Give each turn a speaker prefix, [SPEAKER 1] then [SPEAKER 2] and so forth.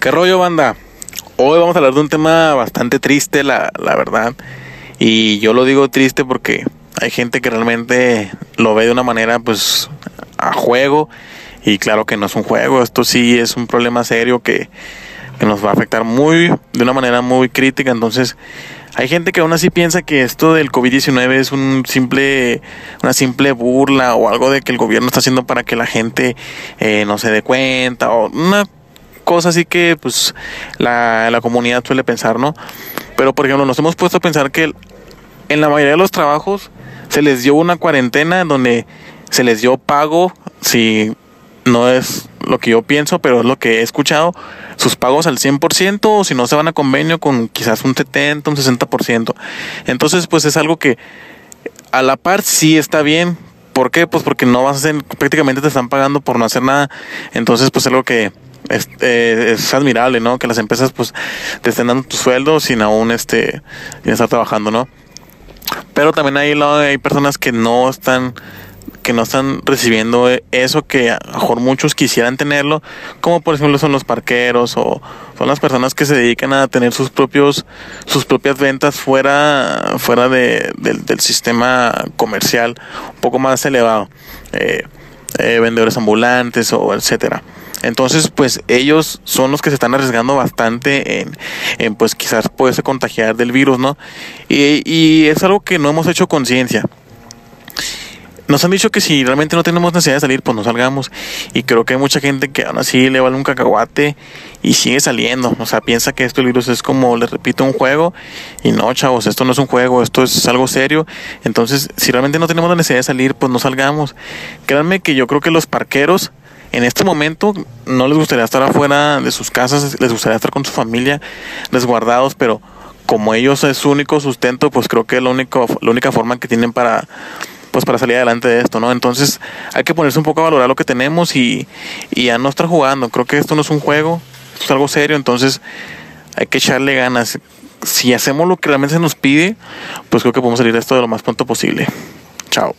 [SPEAKER 1] ¿Qué rollo, banda? Hoy vamos a hablar de un tema bastante triste, la, la verdad. Y yo lo digo triste porque hay gente que realmente lo ve de una manera, pues, a juego. Y claro que no es un juego, esto sí es un problema serio que, nos va a afectar muy, de una manera muy crítica. Entonces, hay gente que aún así piensa que esto del COVID-19 es un simple, una simple burla o algo de que el gobierno está haciendo para que la gente eh, no se dé cuenta o una cosa así que pues la, la comunidad suele pensar, ¿no? Pero por ejemplo, nos hemos puesto a pensar que en la mayoría de los trabajos se les dio una cuarentena en donde se les dio pago si no es lo que yo pienso, pero es lo que he escuchado, sus pagos al 100% o si no se van a convenio con quizás un 70, un 60%. Entonces, pues es algo que a la par sí está bien. ¿Por qué? Pues porque no vas a hacer, prácticamente te están pagando por no hacer nada. Entonces, pues es algo que es, eh, es, admirable, ¿no? Que las empresas pues te estén dando tu sueldo sin aún este, sin estar trabajando, ¿no? Pero también hay, hay personas que no están que no están recibiendo eso que a lo mejor muchos quisieran tenerlo, como por ejemplo son los parqueros o son las personas que se dedican a tener sus propios sus propias ventas fuera fuera de, del sistema comercial un poco más elevado, eh, eh, vendedores ambulantes o etcétera. Entonces, pues ellos son los que se están arriesgando bastante en, en pues quizás poderse contagiar del virus, ¿no? Y, y es algo que no hemos hecho conciencia. Nos han dicho que si realmente no tenemos necesidad de salir, pues no salgamos. Y creo que hay mucha gente que aún así le vale un cacahuate y sigue saliendo. O sea, piensa que esto el virus es como, les repito, un juego. Y no, chavos, esto no es un juego, esto es algo serio. Entonces, si realmente no tenemos la necesidad de salir, pues no salgamos. Créanme que yo creo que los parqueros en este momento no les gustaría estar afuera de sus casas, les gustaría estar con su familia resguardados, pero como ellos es su único sustento, pues creo que es la única, la única forma que tienen para pues para salir adelante de esto, ¿no? Entonces hay que ponerse un poco a valorar lo que tenemos y, y a no estar jugando. Creo que esto no es un juego, es algo serio, entonces hay que echarle ganas. Si hacemos lo que realmente se nos pide, pues creo que podemos salir de esto de lo más pronto posible. Chao.